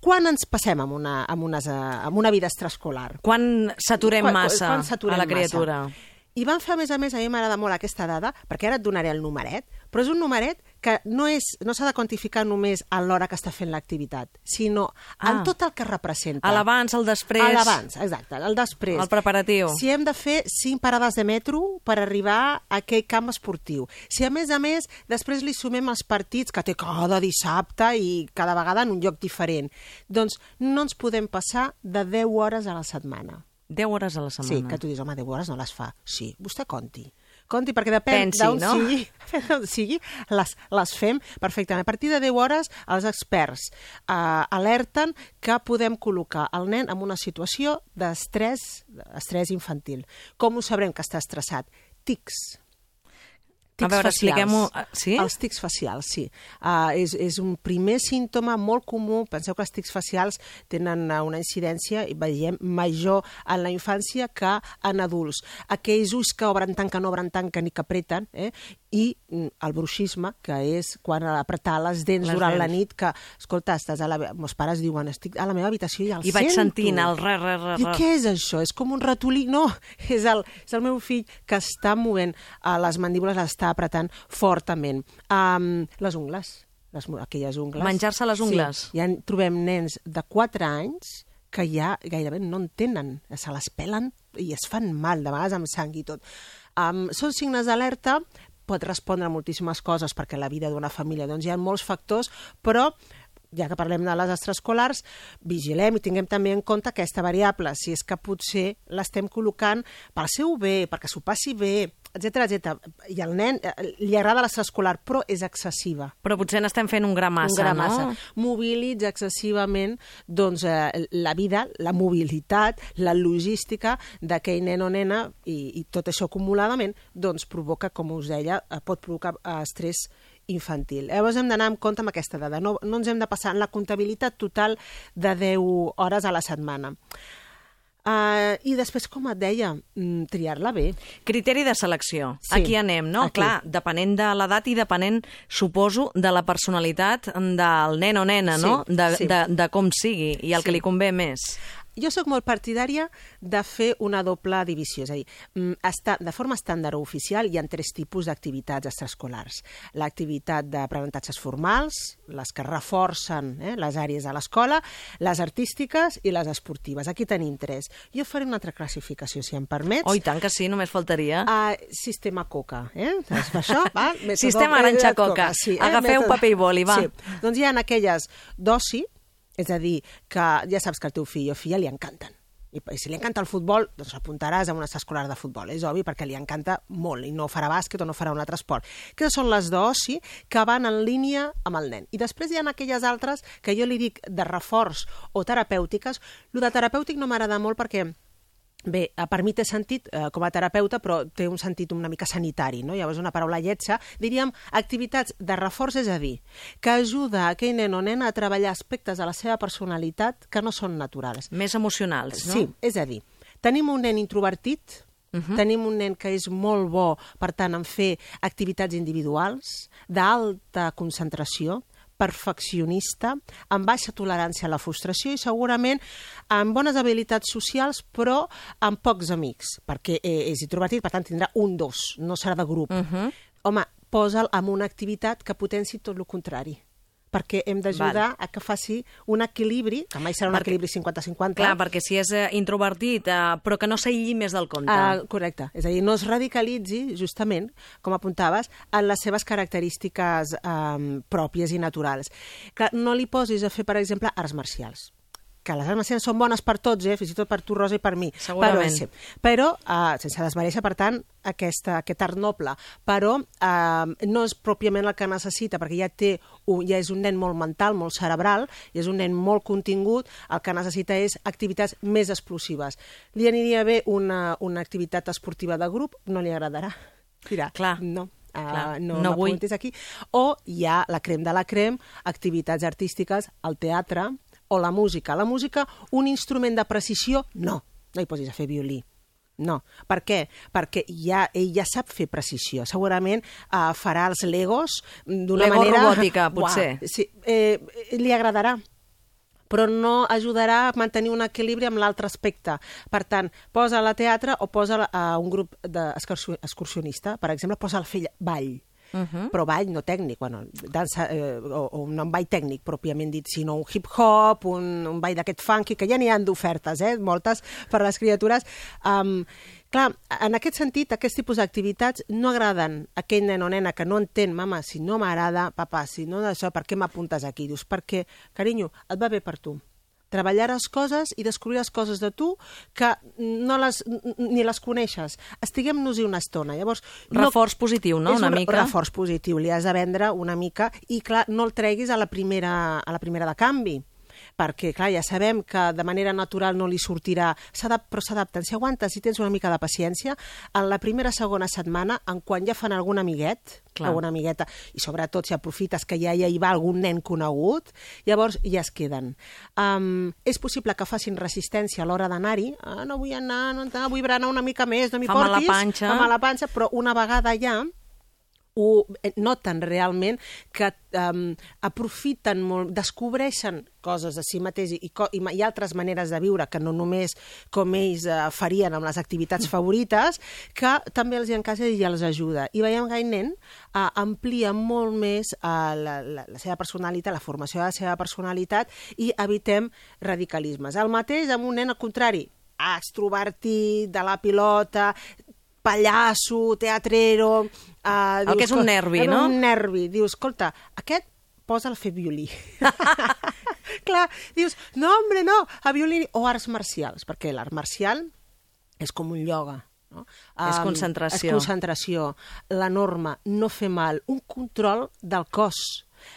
quan ens passem amb una, amb unes, eh, amb una vida extraescolar. Quan saturem Quan- massa quan saturem a la massa. I van fer, a més a més, a mi m'agrada molt aquesta dada, perquè ara et donaré el numeret, però és un numeret que no és no s'ha de quantificar només a l'hora que està fent l'activitat, sinó Ah. en tot el que representa. A l'abans, al després... A l'abans, exacte, el després. El preparatiu. Si hem de fer cinc parades de metro per arribar a aquell camp esportiu. Si, a més a més, després li sumem els partits que té cada dissabte i cada vegada en un lloc diferent. Doncs no ens podem passar de 10 hores a la setmana. 10 hores a la setmana. Sí, que tu dius, home, 10 hores no les fa. Sí, vostè conti. Conti, perquè depèn d'on no? sigui, sigui les, les fem perfectament. A partir de 10 hores, els experts eh, alerten que podem col·locar el nen en una situació d'estrès estrès infantil. Com ho sabrem que està estressat? Tics. A veure, expliquem-ho. Ah, sí? Els tics facials, sí. Uh, és, és un primer símptoma molt comú. Penseu que els tics facials tenen uh, una incidència, i veiem, major en la infància que en adults. Aquells ulls que obren tant, que no obren tant, que ni que apreten, eh? I mm, el bruixisme, que és quan apretar les dents Les durant la dents. nit, que, escolta, estàs a la... meus pares diuen, estic a la meva habitació i el I vaig sento. sentint el re, re, re, I re. què és això? És com un ratolí? No, és el, és el meu fill que està movent uh, les mandíbules, les està apretant fortament. Um, les ungles, les, aquelles ungles. Menjar-se les ungles. Sí, ja en trobem nens de 4 anys que ja gairebé no en tenen, se les pelen i es fan mal, de vegades amb sang i tot. Um, són signes d'alerta, pot respondre a moltíssimes coses perquè la vida d'una família doncs, hi ha molts factors, però ja que parlem de les extraescolars, vigilem i tinguem també en compte aquesta variable, si és que potser l'estem col·locant pel seu bé, perquè s'ho passi bé, etc etc. I al nen eh, li agrada l'extraescolar, però és excessiva. Però potser n'estem fent un gra massa, un gra no? massa. Mobilitza excessivament doncs, eh, la vida, la mobilitat, la logística d'aquell nen o nena i, i tot això acumuladament doncs, provoca, com us deia, eh, pot provocar eh, estrès infantil. Llavors hem d'anar en compte amb aquesta dada. No, no ens hem de passar en la comptabilitat total de 10 hores a la setmana. Uh, I després, com et deia, mm, triar-la bé. Criteri de selecció. Sí, Aquí anem, no? aquí. Clar, depenent de l'edat i depenent, suposo, de la personalitat del nen o nena, Sí, no? De, sí. de, de com sigui i el Sí. que li convé més. Jo sóc molt partidària de fer una doble divisió, és a dir, mm, està, de forma estàndard o oficial hi ha tres tipus d'activitats extraescolars. L'activitat d'aprenentatges formals, les que reforcen eh, les àrees de l'escola, les artístiques i les esportives. Aquí tenim tres. Jo faré una altra classificació, si em permets. Oh, i tant que sí, només faltaria. Uh, sistema Coca, eh? Saps això? Va? Sistema Arantxa eh, Coca. Sí, Agafeu paper i boli, va. Sí. Doncs hi ha aquelles d'oci, és a dir, que ja saps que al teu fill o filla li encanten. I i si li encanta el futbol, doncs l'apuntaràs a una escolar de futbol, és obvi, perquè li encanta molt, i no farà bàsquet o no farà un altre esport. Aquestes són les d'oci que van en línia amb el nen. I després hi ha aquelles altres que jo li dic de reforç o terapèutiques. Lo de terapèutic no m'agrada molt perquè Bé, eh, per mi té sentit eh, com a terapeuta, però té un sentit una mica sanitari, no? Llavors, una paraula lletja, diríem activitats de reforç, és a dir, que ajuda a aquell nen o nena a treballar aspectes de la seva personalitat que no són naturals. Més emocionals, no? Sí, és a dir, tenim un nen introvertit, uh -huh. tenim un nen que és molt bo, per tant, en fer activitats individuals, d'alta concentració, perfeccionista, amb baixa tolerància a la frustració i segurament amb bones habilitats socials però amb pocs amics, perquè eh, és introvertit, per tant tindrà un dos, no serà de grup. Uh -huh. Home, posa'l en una activitat que potenci tot el contrari perquè hem d'ajudar a que faci un equilibri, que mai serà un Perquè- equilibri 50-50. Clar, perquè si és eh, introvertit, eh, però que no s'aïlli més del compte. Uh, correcte. És a dir, no es radicalitzi, justament, com apuntaves, en les seves característiques um, pròpies i naturals. Clar, no li posis a fer, per exemple, arts marcials que les marcials són bones per tots, eh? fins i tot per tu, Rosa, i per mi. Segurament. Però, sí. però uh, sense desmereixer, per tant, aquesta, aquest art noble. Però uh, no és pròpiament el que necessita, perquè ja, té un, ja és un nen molt mental, molt cerebral, i és un nen molt contingut, el que necessita és activitats més explosives. Li aniria bé una, una activitat esportiva de grup, no li agradarà. Dirà, Clar. no, Uh, Clar, no, no vull. aquí. O hi ha la crem de la crem, activitats artístiques, el teatre o la música. La música, un instrument de precisió, no. No hi posis a fer violí. No. Per què? Perquè ja, ell ja sap fer precisió. Segurament uh, farà els legos d'una Lego manera... robòtica, potser. Uah, sí, eh, li agradarà però no ajudarà a mantenir un equilibri amb l'altre aspecte. Per tant, posa a teatre o posa a un grup d'excursionista, per exemple, posa el fill ball. Uh -huh. però ball no tècnic, bueno, dansa, eh, o, o no un ball tècnic pròpiament dit, sinó un hip-hop, un, un ball d'aquest funky, que ja n'hi han d'ofertes, eh, moltes per a les criatures. Um, clar, en aquest sentit, aquest tipus d'activitats no agraden a aquell nen o nena que no entén, mama, si no m'agrada, papa, si no d'això, per què m'apuntes aquí? Dius, perquè, carinyo, et va bé per tu treballaràs coses i descobriràs coses de tu que no les, ni les coneixes. Estiguem-nos-hi una estona. Llavors, Reforç positiu, no? És Una un mica. reforç positiu. Li has de vendre una mica i, clar, no el treguis a la primera, a la primera de canvi perquè, clar, ja sabem que de manera natural no li sortirà, però s'adapten. Si aguantes, si tens una mica de paciència, en la primera, segona setmana, en quan ja fan algun amiguet, Clar. alguna amigueta, i sobretot si aprofites que ja, ja hi va algun nen conegut, llavors ja es queden. Um, és possible que facin resistència a l'hora d'anar-hi, ah, no vull anar, no, vull berenar una mica més, no m'hi mal la portis, panxa. fa mal la panxa, però una vegada ja ho eh, noten realment que um, aprofiten molt, descobreixen coses de si mateix i, i, i altres maneres de viure que no només com ells uh, farien amb les activitats favorites, que també els hi encaixa i els ajuda. I veiem que nen uh, amplia molt més uh, la, la, la seva personalitat, la formació de la seva personalitat i evitem radicalismes. El mateix amb un nen al contrari, extrovertit, de la pilota, pallasso, teatrero... Uh, El que és un nervi, no? Un nervi. Dius, escolta, aquest posa'l a fer violí. Clar, dius, no, hombre, no, a violí o arts marcials, perquè l'art marcial és com un ioga. No? És Am, concentració. És concentració. La norma, no fer mal, un control del cos.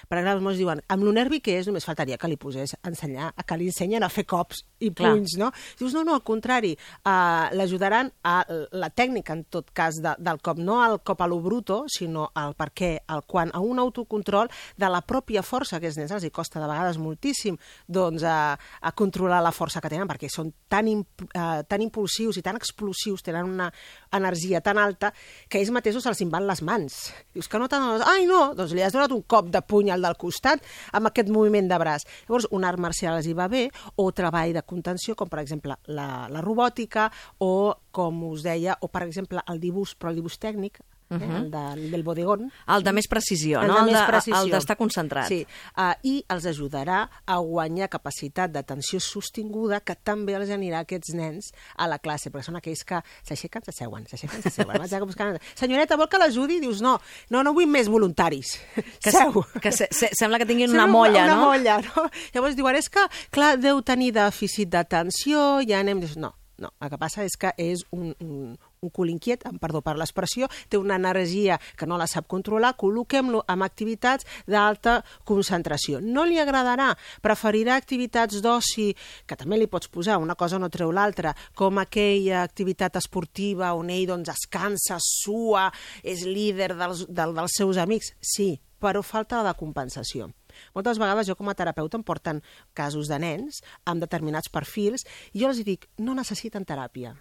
Per exemple, molts diuen, amb lo nervi que és, només faltaria que li posés a ensenyar, a que li ensenyen a fer cops i Clar. punys, no? Dius, no, no, al contrari, uh, l'ajudaran a la tècnica, en tot cas, de, del cop, no al cop a lo bruto, sinó al per què, al quan, a un autocontrol de la pròpia força que els nens els hi costa de vegades moltíssim doncs, a, a controlar la força que tenen, perquè són tan, imp, uh, tan impulsius i tan explosius, tenen una energia tan alta, que ells mateixos se'ls en van les mans. Dius que no t'han... Ai, no! Doncs li has donat un cop de puny al del costat amb aquest moviment de braç. Llavors, un art marcial els hi va bé, o treball de contenció, com per exemple la, la robòtica, o com us deia, o per exemple el dibuix, però el dibuix tècnic, eh, el, de, el del bodegón. El de més precisió, El no? de El de- precisió. el d'estar concentrat. Sí, uh, i els ajudarà a guanyar capacitat d'atenció sostinguda que també els anirà a aquests nens a la classe, perquè són aquells que s'aixequen, s'asseuen, s'aixequen, s'asseuen. Senyoreta, vol que l'ajudi? Dius, no, no, no vull més voluntaris. Que, Seu. que se, se, sembla que tinguin Sembla una molla, una, no? Una molla, no? Llavors diuen, és que, clar, deu tenir dèficit d'atenció, ja anem... Dius, no, no, el que passa és que és un, un, un cul inquiet, amb perdó per l'expressió, té una energia que no la sap controlar, col·loquem-lo amb activitats d'alta concentració. No li agradarà, preferirà activitats d'oci, que també li pots posar, una cosa no treu l'altra, com aquella activitat esportiva on ell doncs, es cansa, sua, és líder dels, del, dels seus amics. Sí, però falta de compensació. Moltes vegades jo com a terapeuta em porten casos de nens amb determinats perfils i jo els dic, no necessiten teràpia.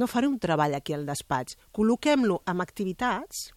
No faré un treball aquí al despatx. Col·loquem-lo amb activitats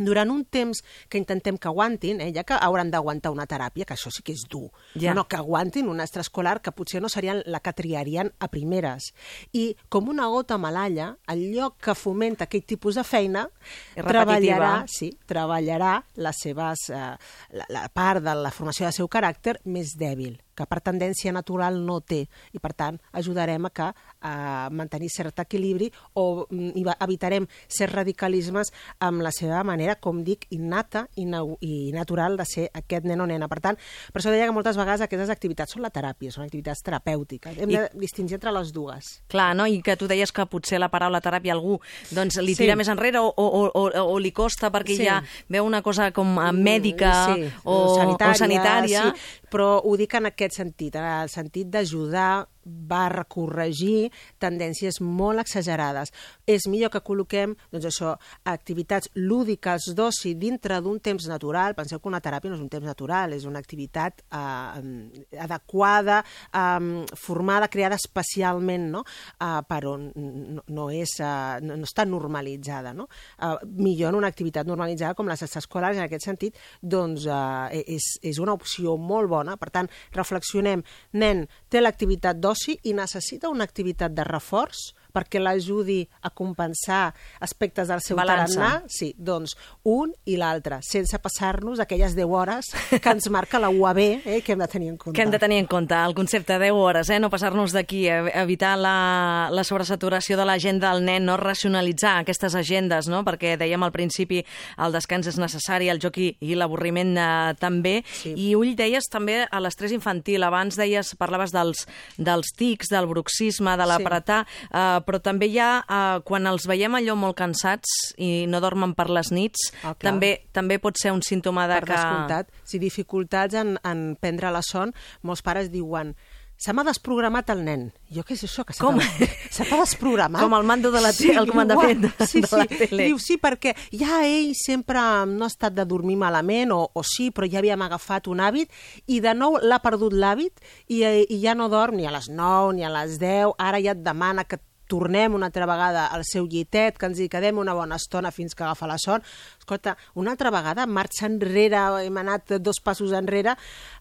durant un temps que intentem que aguantin, eh, ja que hauran d'aguantar una teràpia, que això sí que és dur, Ja. no, que aguantin un extraescolar que potser no serien la que triarien a primeres. I com una gota malalla, el lloc que fomenta aquest tipus de feina, treballarà, sí, treballarà les seves, eh, la, la part de la formació del seu caràcter més dèbil que per tendència natural no té i per tant ajudarem a que a mantenir cert equilibri o mm, i evitarem certs radicalismes amb la seva manera, com dic, innata i, i natural de ser aquest nen o nena. Per tant, per això deia que moltes vegades aquestes activitats són la teràpia, són activitats terapèutiques. Hem I- de distingir entre les dues. Clar, no? I que tu deies que potser la paraula teràpia algú doncs, li Sí. tira més enrere o, o, o, o li costa perquè Sí. ja veu una cosa com eh, mèdica sí, o, sanitària, o sanitària. Sí, però ho dic en aquest sentit, en el sentit d'ajudar barra corregir tendències molt exagerades. És millor que col·loquem doncs això, activitats lúdiques d'oci dintre d'un temps natural. Penseu que una teràpia no és un temps natural, és una activitat eh, adequada, eh, formada, creada especialment no? eh, per on no, no, és, eh, no, no està normalitzada. No? Eh, millor en una activitat normalitzada com les extraescolars, en aquest sentit, doncs eh, és, és una opció molt bona. Per tant, reflexionem, nen té l'activitat d'oci i necessita una activitat de reforç perquè l'ajudi a compensar aspectes del seu Balança. tarannà, sí, doncs un i l'altre, sense passar-nos aquelles 10 hores que ens marca la UAB, eh, que hem de tenir en compte. Que hem de tenir en compte el concepte 10 hores, eh? no passar-nos d'aquí, eh, evitar la, la sobresaturació de l'agenda del nen, no racionalitzar aquestes agendes, no? perquè dèiem al principi el descans és necessari, el joc i, i l'avorriment eh, també, Sí. i ull deies també a l'estrès infantil, abans deies, parlaves dels, dels tics, del bruxisme, de l'apretar, eh, però també hi ha, eh, quan els veiem allò molt cansats i no dormen per les nits, Ah, clar. també, també pot ser un símptoma de per que... descomptat. Si dificultats en, en prendre la son, molts pares diuen se m'ha desprogramat el nen. Jo què és això? Que se Com? Se t'ha desprogramat? Com el mando de la tele, el comandament de- sí, de la sí. tele. Diu, sí, perquè ja ell sempre no ha estat de dormir malament, o, o sí, però ja havíem agafat un hàbit, i de nou l'ha perdut l'hàbit, i, i ja no dorm ni a les 9 ni a les 10, ara ja et demana que tornem una altra vegada al seu llitet, que ens hi quedem una bona estona fins que agafa la son. Escolta, una altra vegada, marxa enrere, hem anat dos passos enrere,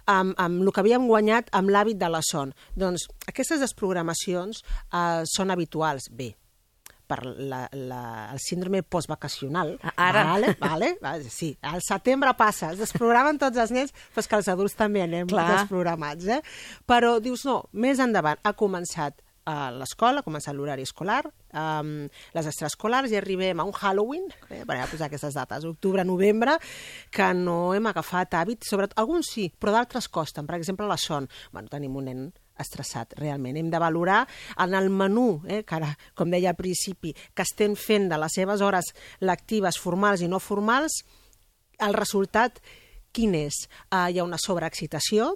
amb, amb el que havíem guanyat amb l'hàbit de la son. Doncs aquestes desprogramacions eh, són habituals. Bé, per la, la, el síndrome postvacacional. Ara. Vale, vale, vale, sí, al setembre passa, es desprogramen tots els nens, però que els adults també anem Clar. desprogramats, eh? Però dius, no, més endavant ha començat a l'escola, ha començat l'horari escolar, um, les extraescolars, i arribem a un Halloween, eh, per posar aquestes dates, octubre, novembre, que no hem agafat hàbit, sobretot, alguns sí, però d'altres costen. Per exemple, la son. Bueno, tenim un nen estressat, realment. Hem de valorar en el menú, eh, que ara, com deia al principi, que estem fent de les seves hores lectives formals i no formals, el resultat quin és? Uh, hi ha una sobreexcitació,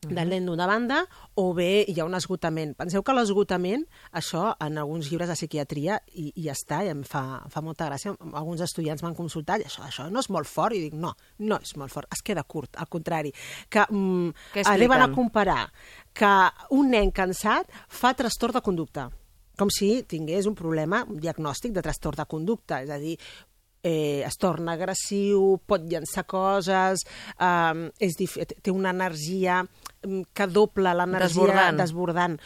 del nen d'una banda, o bé hi ha un esgotament. Penseu que l'esgotament, això en alguns llibres de psiquiatria, i, i està, i em fa, fa molta gràcia, alguns estudiants m'han consultat, i això, això no és molt fort, i dic, no, no és molt fort, es queda curt, al contrari, que mm, arriben a comparar que un nen cansat fa trastorn de conducta, com si tingués un problema, un diagnòstic de trastorn de conducta, és a dir, eh, es torna agressiu, pot llançar coses, eh, és té una energia que dobla l'energia Desbordant. desbordant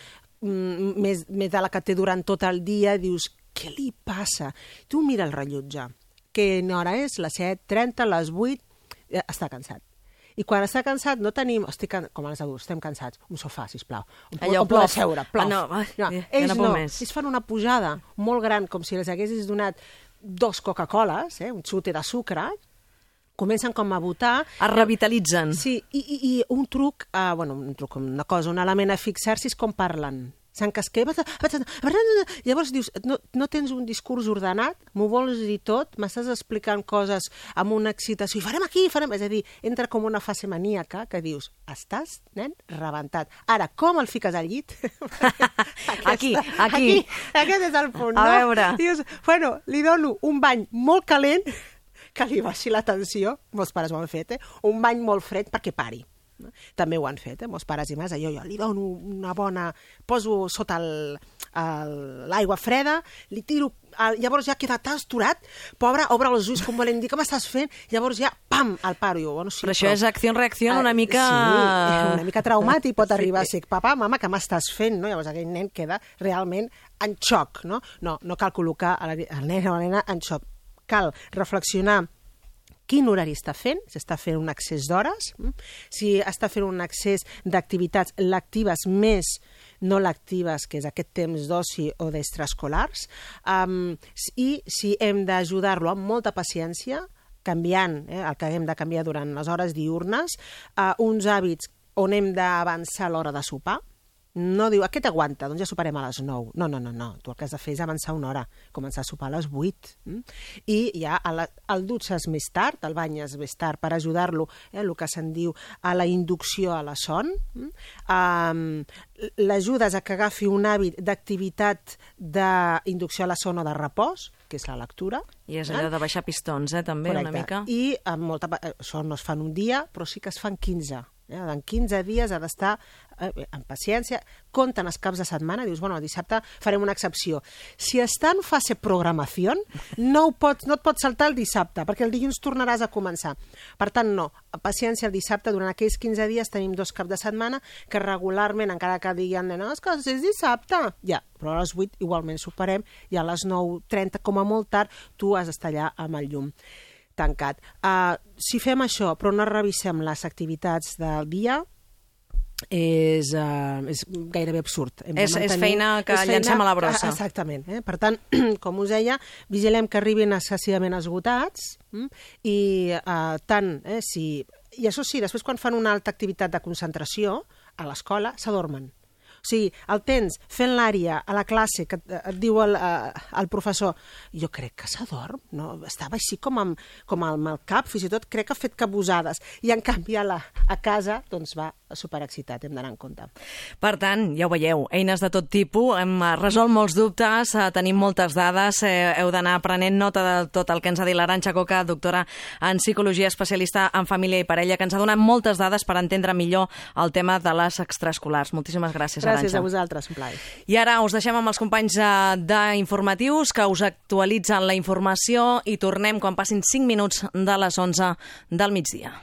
mm, més, més de la que té durant tot el dia, dius, què li passa? Tu mira el rellotge, que hora és? Les 7.30, les 8, eh, està cansat. I quan està cansat no tenim... Estic, can- com els adults, estem cansats. Un sofà, sisplau. Un, Allò, poder plof. seure, plof. Ah, no, ai, ja ells no no. més. Ells fan una pujada molt gran, com si els haguessis donat dos Coca-Coles, eh, un xute de sucre, comencen com a votar... Es revitalitzen. Sí, i, i, i un truc, uh, bueno, un truc, una cosa, un element a fixar-s'hi és com parlen. S'encasqueva... Llavors dius, no, no tens un discurs ordenat, m'ho vols dir tot, m'estàs explicant coses amb una excitació, i farem aquí, farem... És a dir, entra com una fase maníaca que dius, estàs, nen, rebentat. Ara, com el fiques al llit? Aquí, aquí. aquí. Aquest és el punt, A no? veure. Dius, bueno, li dono un bany molt calent que li baixi la tensió, molts pares ho han fet, eh? un bany molt fred perquè pari. No? També ho han fet, eh? molts pares i mares. Jo, jo li dono una bona... Poso sota el- el- l'aigua freda, li tiro... El, llavors ja queda tan estorat, pobre, obre els ulls com volent dir què m'estàs fent, llavors ja, pam, al paro. Jo, bueno, sí, Però això és acció-reacció Ah, una mica... Sí, una mica traumàtic pot arribar a ser. Papa, mama, què m'estàs fent? No? Llavors aquell nen queda realment en xoc. No, no, no cal col·locar la- el nen o la nena en xoc. Cal reflexionar quin horari està fent, si està fent un accés d'hores, mm? si està fent un accés d'activitats lectives més no lectives, que és aquest temps d'oci o d'extraescolars, um, i si hem d'ajudar-lo amb molta paciència, canviant eh, el que hem de canviar durant les hores diurnes, uh, uns hàbits on hem d'avançar l'hora de sopar, no diu, aquest aguanta, doncs ja soparem a les 9. No, no, no, no. Tu el que has de fer és avançar una hora, començar a sopar a les 8. Mm? I ja a la, el dutxes més tard, el banyes més tard per ajudar-lo, eh, el que se'n diu a la inducció a la son. Mm? Um, L'ajudes a que agafi un hàbit d'activitat d'inducció a la son o de repòs, que és la lectura. I és eh? allò de baixar pistons, eh, també, una mica. I amb molta, pa- eh, això no es fan un dia, però sí que es fan 15. Eh? En 15 dies ha d'estar eh, amb paciència, compten els caps de setmana, dius, bueno, el dissabte farem una excepció. Si està en fase programació, no, ho pots, no et pots saltar el dissabte, perquè el dilluns tornaràs a començar. Per tant, no, paciència el dissabte, durant aquells 15 dies tenim dos caps de setmana que regularment, encara que diguen, no, és que és dissabte, ja, però a les 8 igualment superem i a les 9.30, com a molt tard, tu has d'estar allà amb el llum tancat. Uh, si fem això, però no revisem les activitats del dia, és, uh, és gairebé absurd. Hem És- és feina que és llancem a la brossa. Ah, Exactament. Eh? Per tant, com us deia, vigilem que arribin excessivament esgotats mm? i uh, tant, eh, si... I això sí, després quan fan una alta activitat de concentració a l'escola, s'adormen. O sigui, el tens fent l'àrea a la classe que et, diu el, eh, el professor jo crec que s'adorm, no? estava així com amb, com amb el cap, fins i tot crec que ha fet cabusades, i en canvi a, la, a casa doncs va superexcitat, hem d'anar en compte. Per tant, ja ho veieu, eines de tot tipus, hem eh, resolt molts dubtes, eh, tenim moltes dades, eh, heu d'anar prenent nota de tot el que ens ha dit l'Aranxa Coca, doctora en psicologia, especialista en família i parella, que ens ha donat moltes dades per entendre millor el tema de les extraescolars. Moltíssimes gràcies, Gràcies Arantxa. a vosaltres, un plaer. I ara us deixem amb els companys eh, d'informatius que us actualitzen la informació i tornem quan passin 5 minuts de les 11 del migdia.